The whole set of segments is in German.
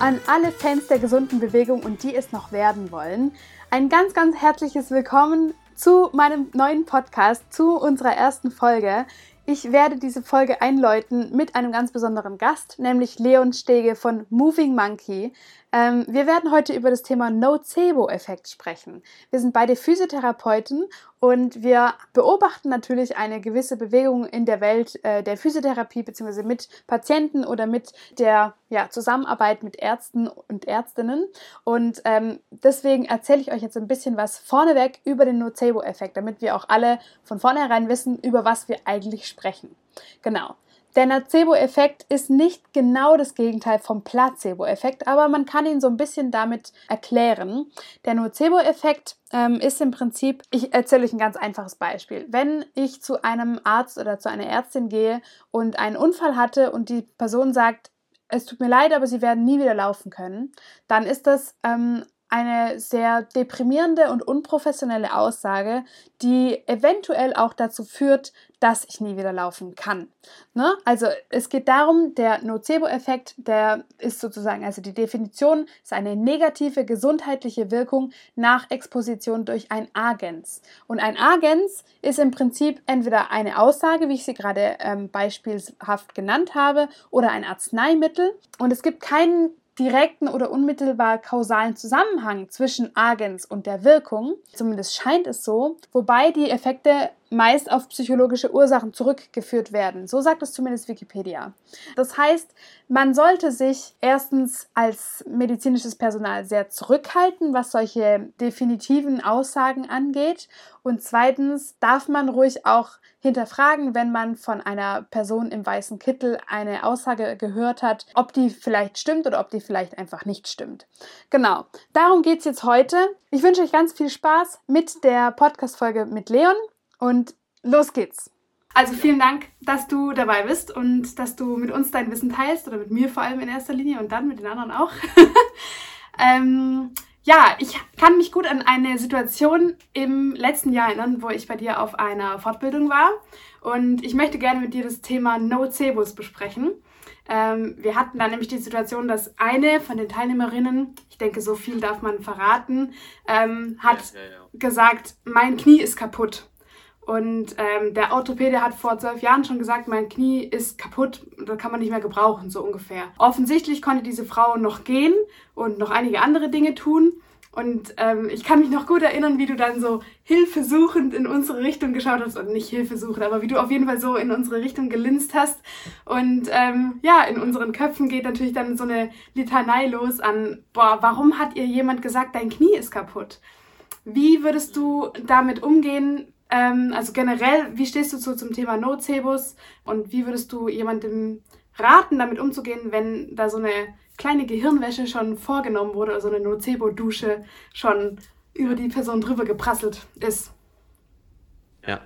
an alle Fans der gesunden Bewegung und die es noch werden wollen. Ein ganz, ganz herzliches Willkommen zu meinem neuen Podcast, zu unserer ersten Folge. Ich werde diese Folge einläuten mit einem ganz besonderen Gast, nämlich Leon Stege von Moving Monkey. Ähm, wir werden heute über das Thema Nocebo-Effekt sprechen. Wir sind beide Physiotherapeuten und wir beobachten natürlich eine gewisse Bewegung in der Welt äh, der Physiotherapie bzw. mit Patienten oder mit der ja, Zusammenarbeit mit Ärzten und Ärztinnen. Und ähm, deswegen erzähle ich euch jetzt ein bisschen was vorneweg über den Nocebo-Effekt, damit wir auch alle von vornherein wissen, über was wir eigentlich sprechen. Genau. Der Nocebo-Effekt ist nicht genau das Gegenteil vom Placebo-Effekt, aber man kann ihn so ein bisschen damit erklären. Der Nocebo-Effekt ähm, ist im Prinzip, ich erzähle euch ein ganz einfaches Beispiel. Wenn ich zu einem Arzt oder zu einer Ärztin gehe und einen Unfall hatte und die Person sagt, es tut mir leid, aber sie werden nie wieder laufen können, dann ist das ähm, eine sehr deprimierende und unprofessionelle Aussage, die eventuell auch dazu führt, dass ich nie wieder laufen kann. Ne? Also es geht darum, der Nocebo-Effekt, der ist sozusagen, also die Definition ist eine negative gesundheitliche Wirkung nach Exposition durch ein Agens. Und ein Agens ist im Prinzip entweder eine Aussage, wie ich sie gerade ähm, beispielhaft genannt habe, oder ein Arzneimittel. Und es gibt keinen direkten oder unmittelbar kausalen Zusammenhang zwischen Agens und der Wirkung, zumindest scheint es so, wobei die Effekte meist auf psychologische Ursachen zurückgeführt werden. So sagt es zumindest Wikipedia. Das heißt, man sollte sich erstens als medizinisches Personal sehr zurückhalten, was solche definitiven Aussagen angeht. Und zweitens darf man ruhig auch hinterfragen, wenn man von einer Person im weißen Kittel eine Aussage gehört hat, ob die vielleicht stimmt oder ob die vielleicht einfach nicht stimmt. Genau, darum geht es jetzt heute. Ich wünsche euch ganz viel Spaß mit der Podcast-Folge mit Leon und los geht's. Also vielen Dank, dass du dabei bist und dass du mit uns dein Wissen teilst oder mit mir vor allem in erster Linie und dann mit den anderen auch. ähm, ja, ich kann mich gut an eine Situation im letzten Jahr erinnern, wo ich bei dir auf einer Fortbildung war. Und ich möchte gerne mit dir das Thema Nocebus besprechen. Ähm, wir hatten da nämlich die Situation, dass eine von den Teilnehmerinnen, ich denke, so viel darf man verraten, ähm, hat ja, ja, ja. gesagt, mein Knie ist kaputt. Und ähm, der Orthopäde hat vor zwölf Jahren schon gesagt, mein Knie ist kaputt, das kann man nicht mehr gebrauchen, so ungefähr. Offensichtlich konnte diese Frau noch gehen und noch einige andere Dinge tun. Und ähm, ich kann mich noch gut erinnern, wie du dann so hilfesuchend in unsere Richtung geschaut hast. Und nicht hilfesuchend, aber wie du auf jeden Fall so in unsere Richtung gelinst hast. Und ähm, ja, in unseren Köpfen geht natürlich dann so eine Litanei los an, boah, warum hat ihr jemand gesagt, dein Knie ist kaputt? Wie würdest du damit umgehen, ähm, also generell, wie stehst du so zum Thema Nocebus und wie würdest du jemandem raten, damit umzugehen, wenn da so eine kleine Gehirnwäsche schon vorgenommen wurde, also eine Nocebo-Dusche schon über die Person drüber geprasselt ist? Ja,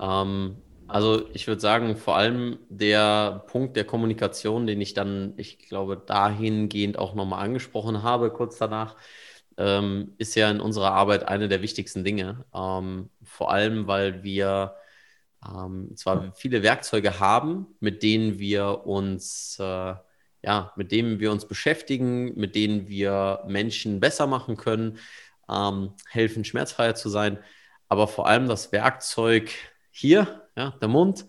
ähm, also ich würde sagen, vor allem der Punkt der Kommunikation, den ich dann, ich glaube, dahingehend auch nochmal angesprochen habe, kurz danach, ähm, ist ja in unserer Arbeit eine der wichtigsten Dinge. Ähm, vor allem, weil wir ähm, zwar viele Werkzeuge haben, mit denen wir uns, äh, ja, mit denen wir uns beschäftigen, mit denen wir Menschen besser machen können, ähm, helfen, schmerzfreier zu sein, aber vor allem das Werkzeug hier, ja, der Mund,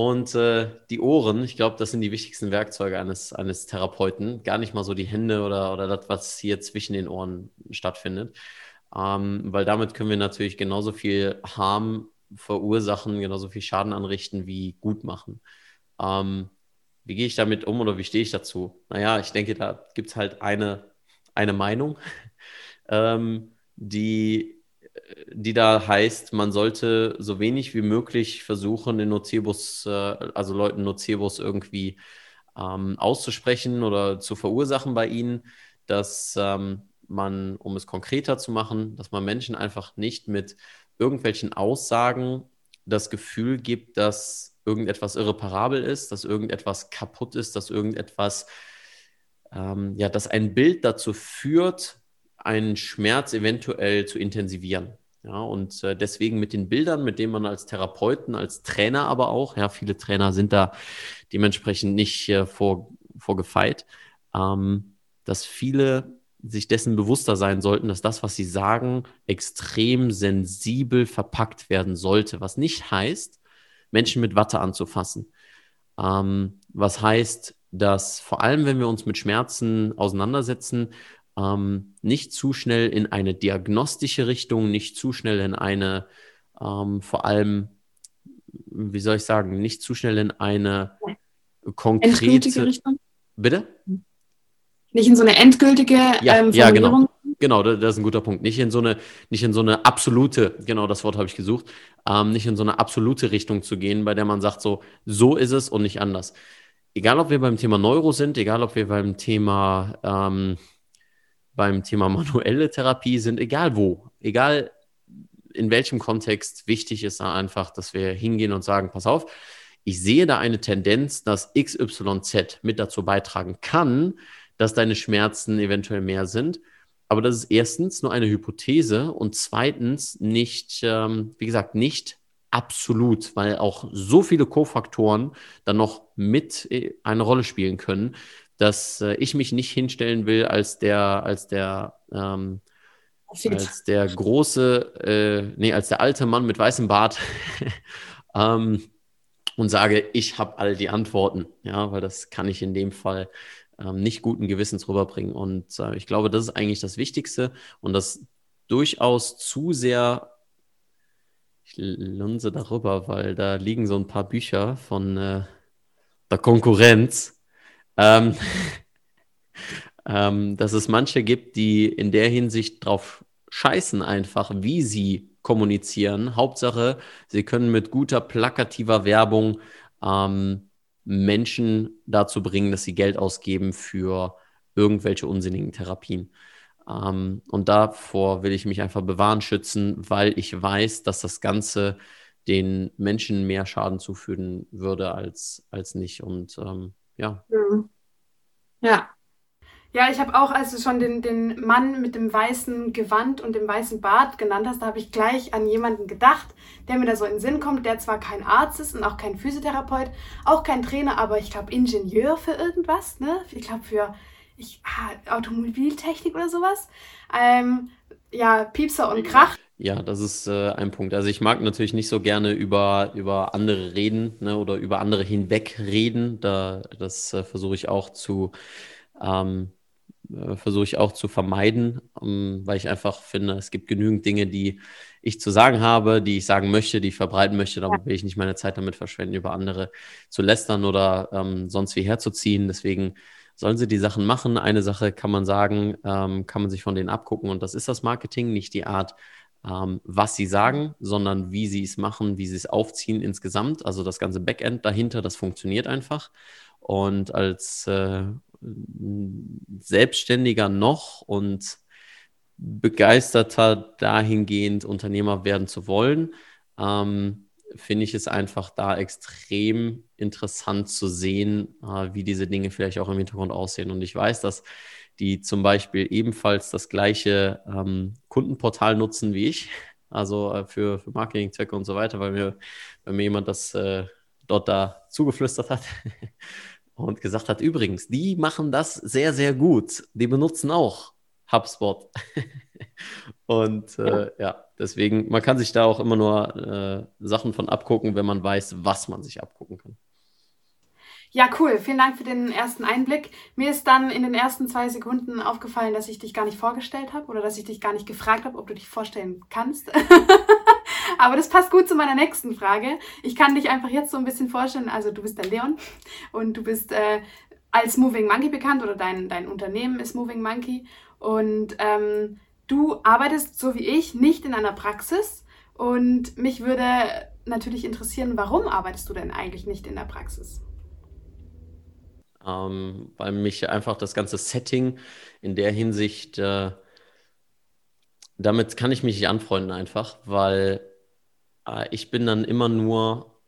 und äh, die Ohren, ich glaube, das sind die wichtigsten Werkzeuge eines, eines Therapeuten. Gar nicht mal so die Hände oder, oder das, was hier zwischen den Ohren stattfindet. Ähm, weil damit können wir natürlich genauso viel Harm verursachen, genauso viel Schaden anrichten wie gut machen. Ähm, wie gehe ich damit um oder wie stehe ich dazu? Naja, ich denke, da gibt es halt eine, eine Meinung, ähm, die die da heißt, man sollte so wenig wie möglich versuchen, den Nocebus, äh, also Leuten Nocebus irgendwie ähm, auszusprechen oder zu verursachen bei ihnen, dass ähm, man, um es konkreter zu machen, dass man Menschen einfach nicht mit irgendwelchen Aussagen das Gefühl gibt, dass irgendetwas irreparabel ist, dass irgendetwas kaputt ist, dass irgendetwas, ähm, ja, dass ein Bild dazu führt, einen Schmerz eventuell zu intensivieren. Ja, und äh, deswegen mit den Bildern, mit denen man als Therapeuten, als Trainer aber auch, ja, viele Trainer sind da dementsprechend nicht äh, vor, vorgefeit, ähm, dass viele sich dessen bewusster sein sollten, dass das, was sie sagen, extrem sensibel verpackt werden sollte. Was nicht heißt, Menschen mit Watte anzufassen. Ähm, was heißt, dass vor allem, wenn wir uns mit Schmerzen auseinandersetzen, ähm, nicht zu schnell in eine diagnostische Richtung, nicht zu schnell in eine, ähm, vor allem, wie soll ich sagen, nicht zu schnell in eine konkrete Richtung. Bitte? Nicht in so eine endgültige ja, ähm, ja, genau. Genau, das ist ein guter Punkt. Nicht in so eine, nicht in so eine absolute, genau das Wort habe ich gesucht, ähm, nicht in so eine absolute Richtung zu gehen, bei der man sagt, so, so ist es und nicht anders. Egal, ob wir beim Thema Neuro sind, egal, ob wir beim Thema, ähm, beim Thema manuelle Therapie sind, egal wo, egal in welchem Kontext, wichtig ist da einfach, dass wir hingehen und sagen, pass auf, ich sehe da eine Tendenz, dass XYZ mit dazu beitragen kann, dass deine Schmerzen eventuell mehr sind. Aber das ist erstens nur eine Hypothese und zweitens nicht, ähm, wie gesagt, nicht absolut, weil auch so viele Kofaktoren dann noch mit äh, eine Rolle spielen können, dass äh, ich mich nicht hinstellen will als der, als der, ähm, als der große, äh, nee, als der alte Mann mit weißem Bart ähm, und sage, ich habe all die Antworten, ja, weil das kann ich in dem Fall ähm, nicht guten Gewissens rüberbringen. Und äh, ich glaube, das ist eigentlich das Wichtigste und das durchaus zu sehr, ich lunse darüber, weil da liegen so ein paar Bücher von äh, der Konkurrenz, ähm, ähm, dass es manche gibt, die in der Hinsicht drauf scheißen einfach, wie sie kommunizieren. Hauptsache, sie können mit guter plakativer Werbung ähm, Menschen dazu bringen, dass sie Geld ausgeben für irgendwelche unsinnigen Therapien. Ähm, und davor will ich mich einfach bewahren, schützen, weil ich weiß, dass das Ganze den Menschen mehr Schaden zufügen würde als, als nicht. Und ähm, ja. Mhm. Ja, ja, ich habe auch, als du schon den, den Mann mit dem weißen Gewand und dem weißen Bart genannt hast, da habe ich gleich an jemanden gedacht, der mir da so in den Sinn kommt, der zwar kein Arzt ist und auch kein Physiotherapeut, auch kein Trainer, aber ich glaube Ingenieur für irgendwas, ne? Ich glaube für ich, ah, Automobiltechnik oder sowas. Ähm, ja, Piepser und Krach. Ja, das ist äh, ein Punkt. Also ich mag natürlich nicht so gerne über, über andere reden ne, oder über andere hinweg reden. Da, das äh, versuche ich auch zu ähm, äh, versuche ich auch zu vermeiden, um, weil ich einfach finde, es gibt genügend Dinge, die ich zu sagen habe, die ich sagen möchte, die ich verbreiten möchte. Da will ich nicht meine Zeit damit verschwenden, über andere zu lästern oder ähm, sonst wie herzuziehen. Deswegen sollen sie die Sachen machen. Eine Sache kann man sagen, ähm, kann man sich von denen abgucken und das ist das Marketing, nicht die Art, ähm, was sie sagen, sondern wie sie es machen, wie sie es aufziehen insgesamt. Also das ganze Backend dahinter, das funktioniert einfach. Und als äh, Selbstständiger noch und begeisterter dahingehend Unternehmer werden zu wollen, ähm, finde ich es einfach da extrem interessant zu sehen, äh, wie diese Dinge vielleicht auch im Hintergrund aussehen. Und ich weiß, dass die zum Beispiel ebenfalls das gleiche ähm, Kundenportal nutzen wie ich, also äh, für, für Marketingzwecke und so weiter, weil mir, weil mir jemand das äh, dort da zugeflüstert hat. und gesagt hat, übrigens, die machen das sehr, sehr gut. Die benutzen auch HubSpot. und äh, ja, deswegen, man kann sich da auch immer nur äh, Sachen von abgucken, wenn man weiß, was man sich abgucken kann. Ja, cool. Vielen Dank für den ersten Einblick. Mir ist dann in den ersten zwei Sekunden aufgefallen, dass ich dich gar nicht vorgestellt habe oder dass ich dich gar nicht gefragt habe, ob du dich vorstellen kannst. Aber das passt gut zu meiner nächsten Frage. Ich kann dich einfach jetzt so ein bisschen vorstellen. Also du bist der Leon und du bist äh, als Moving Monkey bekannt oder dein, dein Unternehmen ist Moving Monkey. Und ähm, du arbeitest so wie ich nicht in einer Praxis. Und mich würde natürlich interessieren, warum arbeitest du denn eigentlich nicht in der Praxis? Ähm, weil mich einfach das ganze Setting in der Hinsicht, äh, damit kann ich mich nicht anfreunden einfach, weil äh, ich bin dann immer nur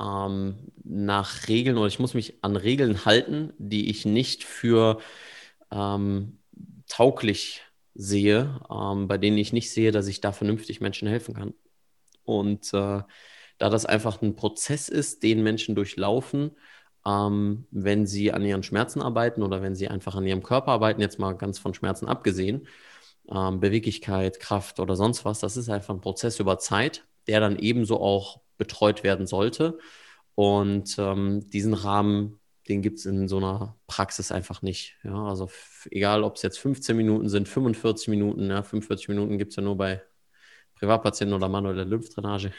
ähm, nach Regeln oder ich muss mich an Regeln halten, die ich nicht für ähm, tauglich sehe, ähm, bei denen ich nicht sehe, dass ich da vernünftig Menschen helfen kann. Und äh, da das einfach ein Prozess ist, den Menschen durchlaufen, ähm, wenn sie an ihren Schmerzen arbeiten oder wenn sie einfach an ihrem Körper arbeiten, jetzt mal ganz von Schmerzen abgesehen, ähm, Beweglichkeit, Kraft oder sonst was, das ist einfach ein Prozess über Zeit, der dann ebenso auch betreut werden sollte. Und ähm, diesen Rahmen, den gibt es in so einer Praxis einfach nicht. Ja, also egal, ob es jetzt 15 Minuten sind, 45 Minuten, ja, 45 Minuten gibt es ja nur bei Privatpatienten oder manuelle Lymphdrainage.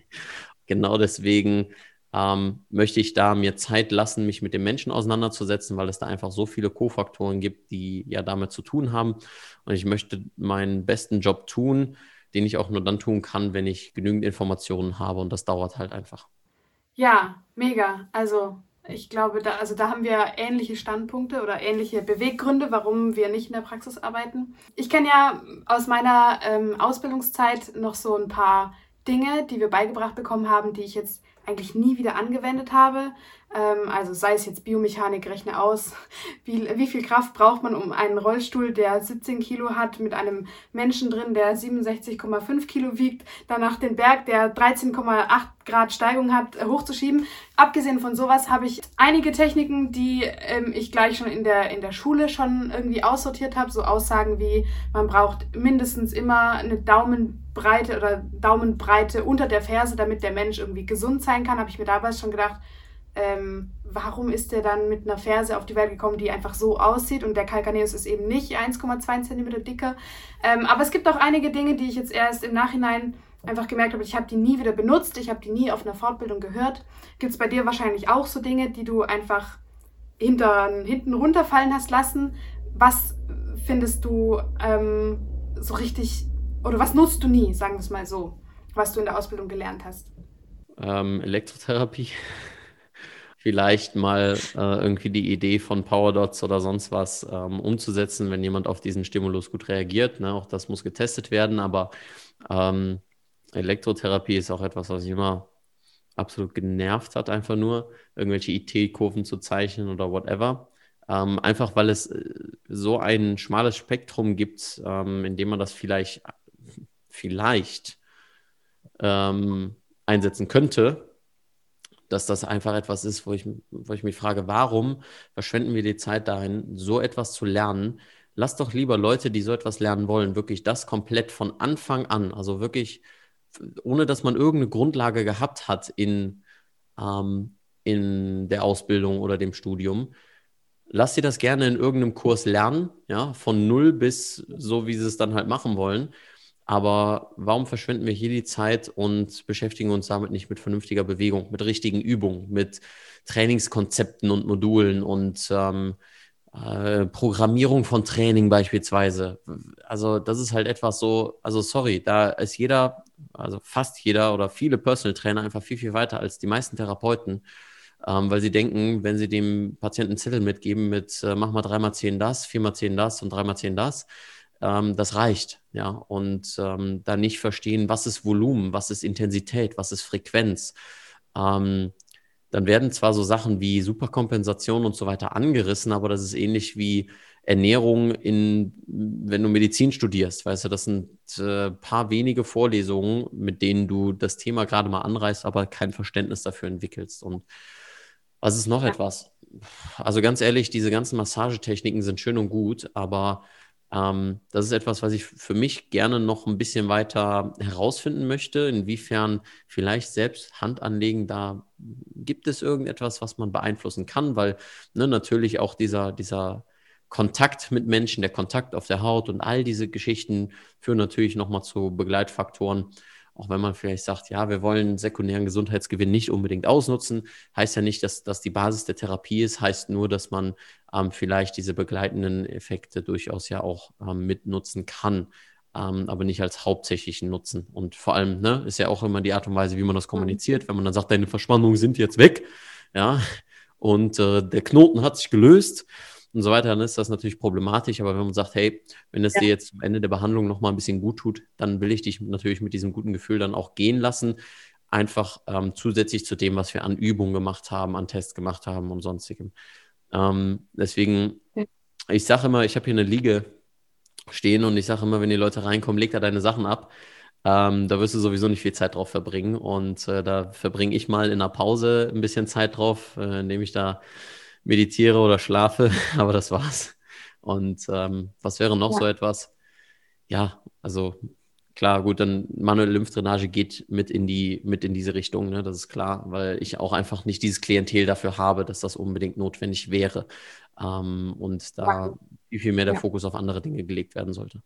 genau deswegen ähm, möchte ich da mir Zeit lassen, mich mit dem Menschen auseinanderzusetzen, weil es da einfach so viele Kofaktoren gibt, die ja damit zu tun haben. Und ich möchte meinen besten Job tun, den ich auch nur dann tun kann, wenn ich genügend Informationen habe. Und das dauert halt einfach. Ja, mega. Also ich glaube, da, also da haben wir ähnliche Standpunkte oder ähnliche Beweggründe, warum wir nicht in der Praxis arbeiten. Ich kenne ja aus meiner ähm, Ausbildungszeit noch so ein paar Dinge, die wir beigebracht bekommen haben, die ich jetzt eigentlich nie wieder angewendet habe. Ähm, also sei es jetzt Biomechanik, rechne aus, wie, wie viel Kraft braucht man, um einen Rollstuhl, der 17 Kilo hat, mit einem Menschen drin, der 67,5 Kilo wiegt, danach den Berg, der 13,8 Grad Steigung hat, hochzuschieben. Abgesehen von sowas habe ich einige Techniken, die ähm, ich gleich schon in der, in der Schule schon irgendwie aussortiert habe. So Aussagen wie, man braucht mindestens immer eine Daumenbreite oder Daumenbreite unter der Ferse, damit der Mensch irgendwie gesund sein kann, habe ich mir damals schon gedacht, ähm, warum ist der dann mit einer Ferse auf die Welt gekommen, die einfach so aussieht und der Calcaneus ist eben nicht 1,2 cm dicker. Ähm, aber es gibt auch einige Dinge, die ich jetzt erst im Nachhinein einfach gemerkt habe, ich habe die nie wieder benutzt, ich habe die nie auf einer Fortbildung gehört. Gibt es bei dir wahrscheinlich auch so Dinge, die du einfach hinter, hinten runterfallen hast lassen? Was findest du ähm, so richtig, oder was nutzt du nie, sagen wir es mal so, was du in der Ausbildung gelernt hast? Ähm, Elektrotherapie vielleicht mal äh, irgendwie die Idee von Powerdots oder sonst was ähm, umzusetzen, wenn jemand auf diesen Stimulus gut reagiert. Ne? Auch das muss getestet werden, aber ähm, Elektrotherapie ist auch etwas, was ich immer absolut genervt hat, einfach nur irgendwelche IT-Kurven zu zeichnen oder whatever. Ähm, einfach weil es äh, so ein schmales Spektrum gibt, ähm, in dem man das vielleicht, vielleicht ähm, einsetzen könnte, dass das einfach etwas ist, wo ich, wo ich mich frage, warum verschwenden wir die Zeit darin, so etwas zu lernen? Lass doch lieber Leute, die so etwas lernen wollen, wirklich das komplett von Anfang an, also wirklich, ohne dass man irgendeine Grundlage gehabt hat in, ähm, in der Ausbildung oder dem Studium, lass sie das gerne in irgendeinem Kurs lernen, ja, von null bis so, wie sie es dann halt machen wollen. Aber warum verschwenden wir hier die Zeit und beschäftigen uns damit nicht mit vernünftiger Bewegung, mit richtigen Übungen, mit Trainingskonzepten und Modulen und ähm, äh, Programmierung von Training beispielsweise? Also das ist halt etwas so, also sorry, da ist jeder, also fast jeder oder viele Personal Trainer einfach viel, viel weiter als die meisten Therapeuten. Ähm, weil sie denken, wenn sie dem Patienten Zettel mitgeben mit äh, mach mal dreimal zehn das, viermal zehn das und dreimal zehn das, ähm, das reicht, ja, und ähm, da nicht verstehen, was ist Volumen, was ist Intensität, was ist Frequenz. Ähm, dann werden zwar so Sachen wie Superkompensation und so weiter angerissen, aber das ist ähnlich wie Ernährung in, wenn du Medizin studierst, weißt du, das sind äh, paar wenige Vorlesungen, mit denen du das Thema gerade mal anreißt, aber kein Verständnis dafür entwickelst. Und was ist noch ja. etwas? Also ganz ehrlich, diese ganzen Massagetechniken sind schön und gut, aber ähm, das ist etwas, was ich für mich gerne noch ein bisschen weiter herausfinden möchte, inwiefern vielleicht selbst Hand anlegen, da gibt es irgendetwas, was man beeinflussen kann, weil ne, natürlich auch dieser, dieser Kontakt mit Menschen, der Kontakt auf der Haut und all diese Geschichten führen natürlich nochmal zu Begleitfaktoren, auch wenn man vielleicht sagt, ja, wir wollen sekundären Gesundheitsgewinn nicht unbedingt ausnutzen, heißt ja nicht, dass das die Basis der Therapie ist, heißt nur, dass man ähm, vielleicht diese begleitenden Effekte durchaus ja auch ähm, mitnutzen kann, ähm, aber nicht als hauptsächlichen Nutzen. Und vor allem ne, ist ja auch immer die Art und Weise, wie man das kommuniziert, wenn man dann sagt, deine Verschwandungen sind jetzt weg, ja, und äh, der Knoten hat sich gelöst und so weiter, dann ist das natürlich problematisch. Aber wenn man sagt, hey, wenn es ja. dir jetzt am Ende der Behandlung nochmal ein bisschen gut tut, dann will ich dich natürlich mit diesem guten Gefühl dann auch gehen lassen. Einfach ähm, zusätzlich zu dem, was wir an Übungen gemacht haben, an Tests gemacht haben und sonstigem. Ähm, deswegen, ich sage immer, ich habe hier eine Liege stehen und ich sage immer, wenn die Leute reinkommen, leg da deine Sachen ab. Ähm, da wirst du sowieso nicht viel Zeit drauf verbringen. Und äh, da verbringe ich mal in der Pause ein bisschen Zeit drauf, äh, indem ich da meditiere oder schlafe. Aber das war's. Und ähm, was wäre noch ja. so etwas? Ja, also klar, gut, dann manuelle Lymphdrainage geht mit in die, mit in diese Richtung, ne? Das ist klar, weil ich auch einfach nicht dieses Klientel dafür habe, dass das unbedingt notwendig wäre. Ähm, und da viel, viel mehr der ja. Fokus auf andere Dinge gelegt werden sollte.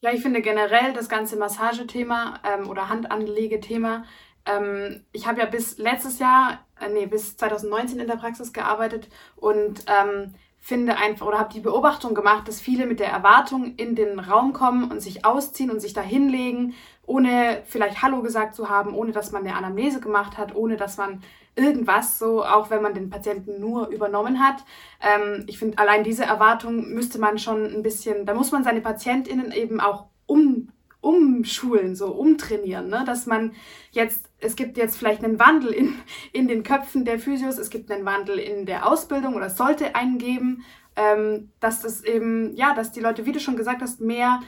Ja, ich finde generell das ganze Massagethema ähm, oder Handanlegethema. Ähm, ich habe ja bis letztes Jahr, äh, nee, bis 2019 in der Praxis gearbeitet und ähm, finde einfach oder habe die Beobachtung gemacht, dass viele mit der Erwartung in den Raum kommen und sich ausziehen und sich da hinlegen, ohne vielleicht Hallo gesagt zu haben, ohne dass man eine Anamnese gemacht hat, ohne dass man irgendwas, so auch wenn man den Patienten nur übernommen hat. Ähm, ich finde, allein diese Erwartung müsste man schon ein bisschen, da muss man seine PatientInnen eben auch um, umschulen, so umtrainieren, ne? dass man jetzt, es gibt jetzt vielleicht einen Wandel in, in den Köpfen der Physios, es gibt einen Wandel in der Ausbildung oder sollte einen geben, ähm, dass das eben, ja, dass die Leute, wie du schon gesagt hast, mehr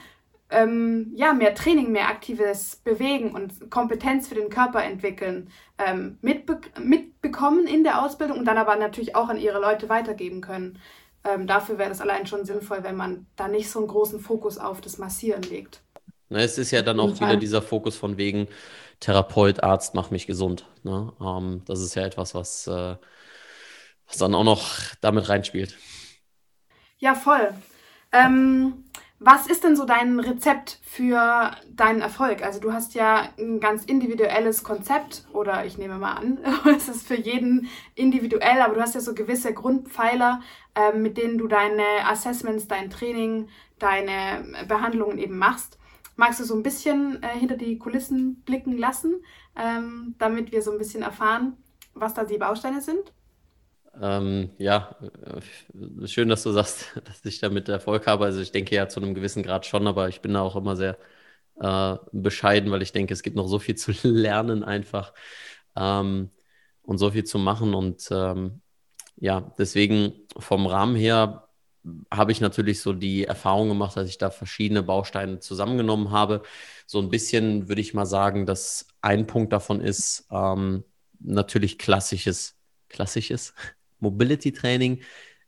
ähm, ja, mehr Training, mehr aktives Bewegen und Kompetenz für den Körper entwickeln, ähm, mitbe mitbekommen in der Ausbildung und dann aber natürlich auch an ihre Leute weitergeben können. Ähm, dafür wäre das allein schon sinnvoll, wenn man da nicht so einen großen Fokus auf das Massieren legt. Na, es ist ja dann auch wieder dieser Fokus von wegen Therapeut, Arzt, mach mich gesund. Ne? Ähm, das ist ja etwas, was, äh, was dann auch noch damit reinspielt. Ja, voll. Ähm, was ist denn so dein Rezept für deinen Erfolg? Also du hast ja ein ganz individuelles Konzept oder ich nehme mal an, es ist für jeden individuell, aber du hast ja so gewisse Grundpfeiler, äh, mit denen du deine Assessments, dein Training, deine Behandlungen eben machst. Magst du so ein bisschen äh, hinter die Kulissen blicken lassen, ähm, damit wir so ein bisschen erfahren, was da die Bausteine sind? Ähm, ja, äh, schön, dass du sagst, dass ich damit Erfolg habe. Also ich denke ja zu einem gewissen Grad schon, aber ich bin da auch immer sehr äh, bescheiden, weil ich denke, es gibt noch so viel zu lernen einfach ähm, und so viel zu machen. Und ähm, ja, deswegen vom Rahmen her habe ich natürlich so die Erfahrung gemacht, dass ich da verschiedene Bausteine zusammengenommen habe. So ein bisschen würde ich mal sagen, dass ein Punkt davon ist ähm, natürlich klassisches, klassisches Mobility Training,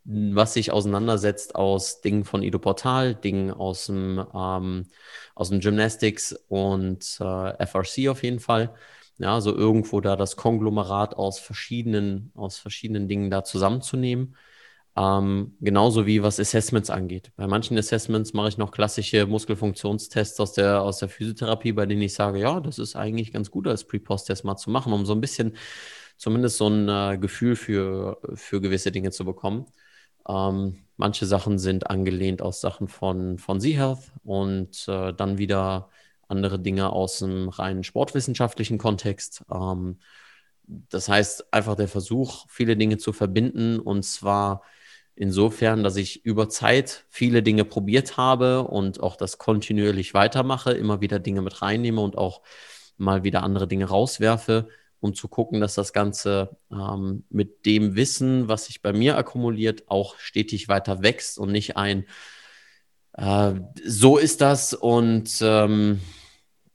was sich auseinandersetzt aus Dingen von Ido Portal, Dingen aus dem, ähm, aus dem Gymnastics und äh, FRC auf jeden Fall. Ja, so irgendwo da das Konglomerat aus verschiedenen, aus verschiedenen Dingen da zusammenzunehmen. Ähm, genauso wie was Assessments angeht. Bei manchen Assessments mache ich noch klassische Muskelfunktionstests aus der, aus der Physiotherapie, bei denen ich sage, ja, das ist eigentlich ganz gut als Pre-Post-Test mal zu machen, um so ein bisschen zumindest so ein äh, Gefühl für, für gewisse Dinge zu bekommen. Ähm, manche Sachen sind angelehnt aus Sachen von, von Z-Health und äh, dann wieder andere Dinge aus dem reinen sportwissenschaftlichen Kontext. Ähm, das heißt, einfach der Versuch, viele Dinge zu verbinden und zwar insofern, dass ich über Zeit viele Dinge probiert habe und auch das kontinuierlich weitermache, immer wieder Dinge mit reinnehme und auch mal wieder andere Dinge rauswerfe um zu gucken, dass das Ganze ähm, mit dem Wissen, was sich bei mir akkumuliert, auch stetig weiter wächst und nicht ein, äh, so ist das und ähm,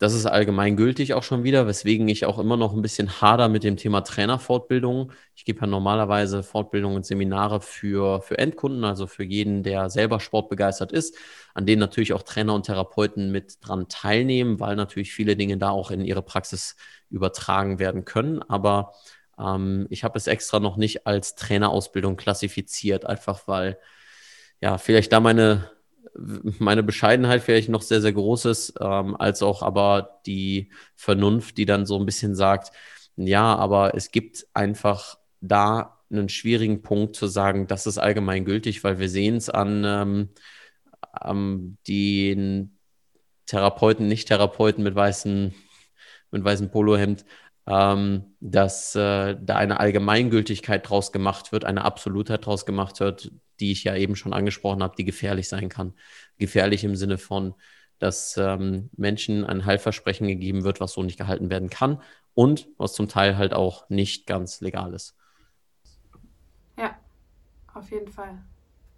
das ist allgemeingültig auch schon wieder, weswegen ich auch immer noch ein bisschen hader mit dem Thema Trainerfortbildung. Ich gebe ja normalerweise Fortbildungen und Seminare für, für Endkunden, also für jeden, der selber sportbegeistert ist, an denen natürlich auch Trainer und Therapeuten mit dran teilnehmen, weil natürlich viele Dinge da auch in ihre Praxis übertragen werden können. Aber ähm, ich habe es extra noch nicht als Trainerausbildung klassifiziert, einfach weil ja vielleicht da meine meine Bescheidenheit vielleicht noch sehr, sehr groß ist, ähm, als auch aber die Vernunft, die dann so ein bisschen sagt, ja, aber es gibt einfach da einen schwierigen Punkt zu sagen, das ist allgemeingültig, weil wir sehen es an ähm, ähm, den Therapeuten, Nicht-Therapeuten mit weißen, mit weißem Polohemd, ähm, dass äh, da eine Allgemeingültigkeit draus gemacht wird, eine Absolutheit draus gemacht wird, die ich ja eben schon angesprochen habe, die gefährlich sein kann. Gefährlich im Sinne von, dass ähm, Menschen ein Heilversprechen gegeben wird, was so nicht gehalten werden kann und was zum Teil halt auch nicht ganz legal ist. Ja, auf jeden Fall.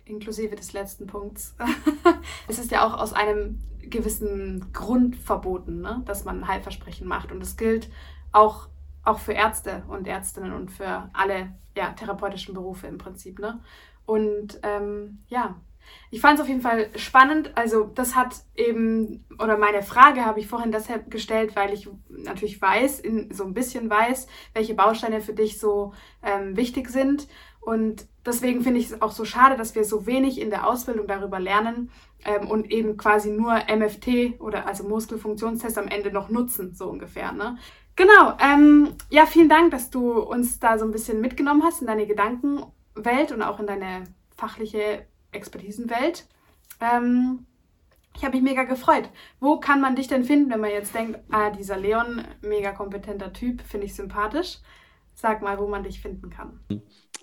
Inklusive des letzten Punkts. es ist ja auch aus einem gewissen Grundverboten, ne? dass man Heilversprechen macht. Und das gilt auch, auch für Ärzte und Ärztinnen und für alle ja, therapeutischen Berufe im Prinzip. Ne? Und ähm, ja, ich fand es auf jeden Fall spannend. Also das hat eben, oder meine Frage habe ich vorhin deshalb gestellt, weil ich natürlich weiß, in, so ein bisschen weiß, welche Bausteine für dich so ähm, wichtig sind. Und deswegen finde ich es auch so schade, dass wir so wenig in der Ausbildung darüber lernen ähm, und eben quasi nur MFT oder also Muskelfunktionstest am Ende noch nutzen, so ungefähr. Ne? Genau, ähm, ja, vielen Dank, dass du uns da so ein bisschen mitgenommen hast in deine Gedankenwelt und auch in deine fachliche Expertisenwelt. Ähm, ich habe mich mega gefreut. Wo kann man dich denn finden, wenn man jetzt denkt, ah, dieser Leon, mega kompetenter Typ, finde ich sympathisch. Sag mal, wo man dich finden kann.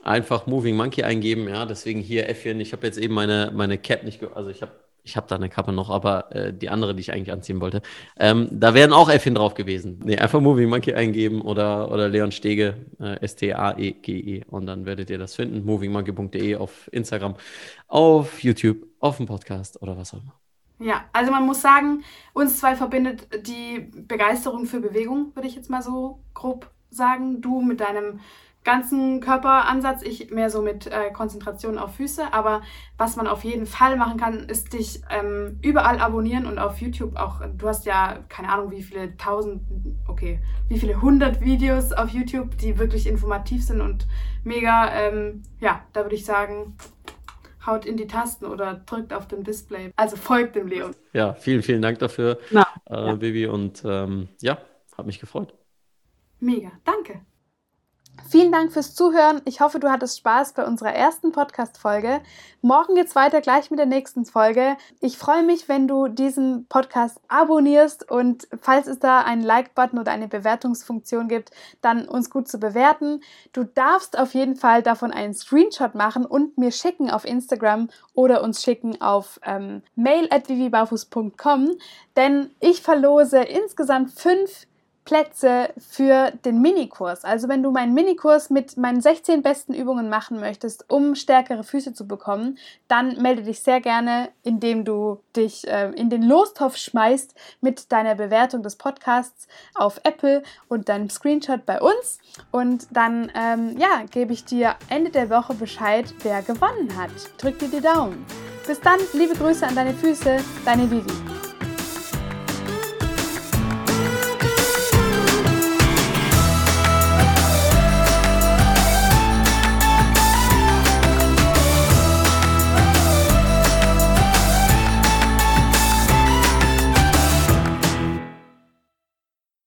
Einfach Moving Monkey eingeben, ja, deswegen hier Äffchen. Ich habe jetzt eben meine, meine Cap nicht, also ich habe ich habe da eine Kappe noch, aber äh, die andere, die ich eigentlich anziehen wollte, ähm, da wären auch Äffchen drauf gewesen. Nee, einfach Moving Monkey eingeben oder, oder Leon Stege, äh, S-T-A-E-G-E -E, und dann werdet ihr das finden. Movingmonkey.de auf Instagram, auf YouTube, auf dem Podcast oder was auch immer. Ja, also man muss sagen, uns zwei verbindet die Begeisterung für Bewegung, würde ich jetzt mal so grob sagen. Du mit deinem ganzen Körperansatz, ich mehr so mit äh, Konzentration auf Füße. Aber was man auf jeden Fall machen kann, ist dich ähm, überall abonnieren und auf YouTube auch. Du hast ja keine Ahnung, wie viele tausend, okay, wie viele hundert Videos auf YouTube, die wirklich informativ sind und mega. Ähm, ja, da würde ich sagen, haut in die Tasten oder drückt auf dem Display. Also folgt dem Leon. Ja, vielen, vielen Dank dafür, Na, äh, ja. Bibi. Und ähm, ja, hat mich gefreut. Mega, danke. Vielen Dank fürs Zuhören. Ich hoffe, du hattest Spaß bei unserer ersten Podcast-Folge. Morgen geht's weiter gleich mit der nächsten Folge. Ich freue mich, wenn du diesen Podcast abonnierst und falls es da einen Like-Button oder eine Bewertungsfunktion gibt, dann uns gut zu bewerten. Du darfst auf jeden Fall davon einen Screenshot machen und mir schicken auf Instagram oder uns schicken auf ähm, mail at denn ich verlose insgesamt fünf Plätze für den Minikurs. Also wenn du meinen Minikurs mit meinen 16 besten Übungen machen möchtest, um stärkere Füße zu bekommen, dann melde dich sehr gerne, indem du dich äh, in den Lostopf schmeißt mit deiner Bewertung des Podcasts auf Apple und deinem Screenshot bei uns. Und dann ähm, ja, gebe ich dir Ende der Woche Bescheid, wer gewonnen hat. Drück dir die Daumen. Bis dann, liebe Grüße an deine Füße, deine Vivi.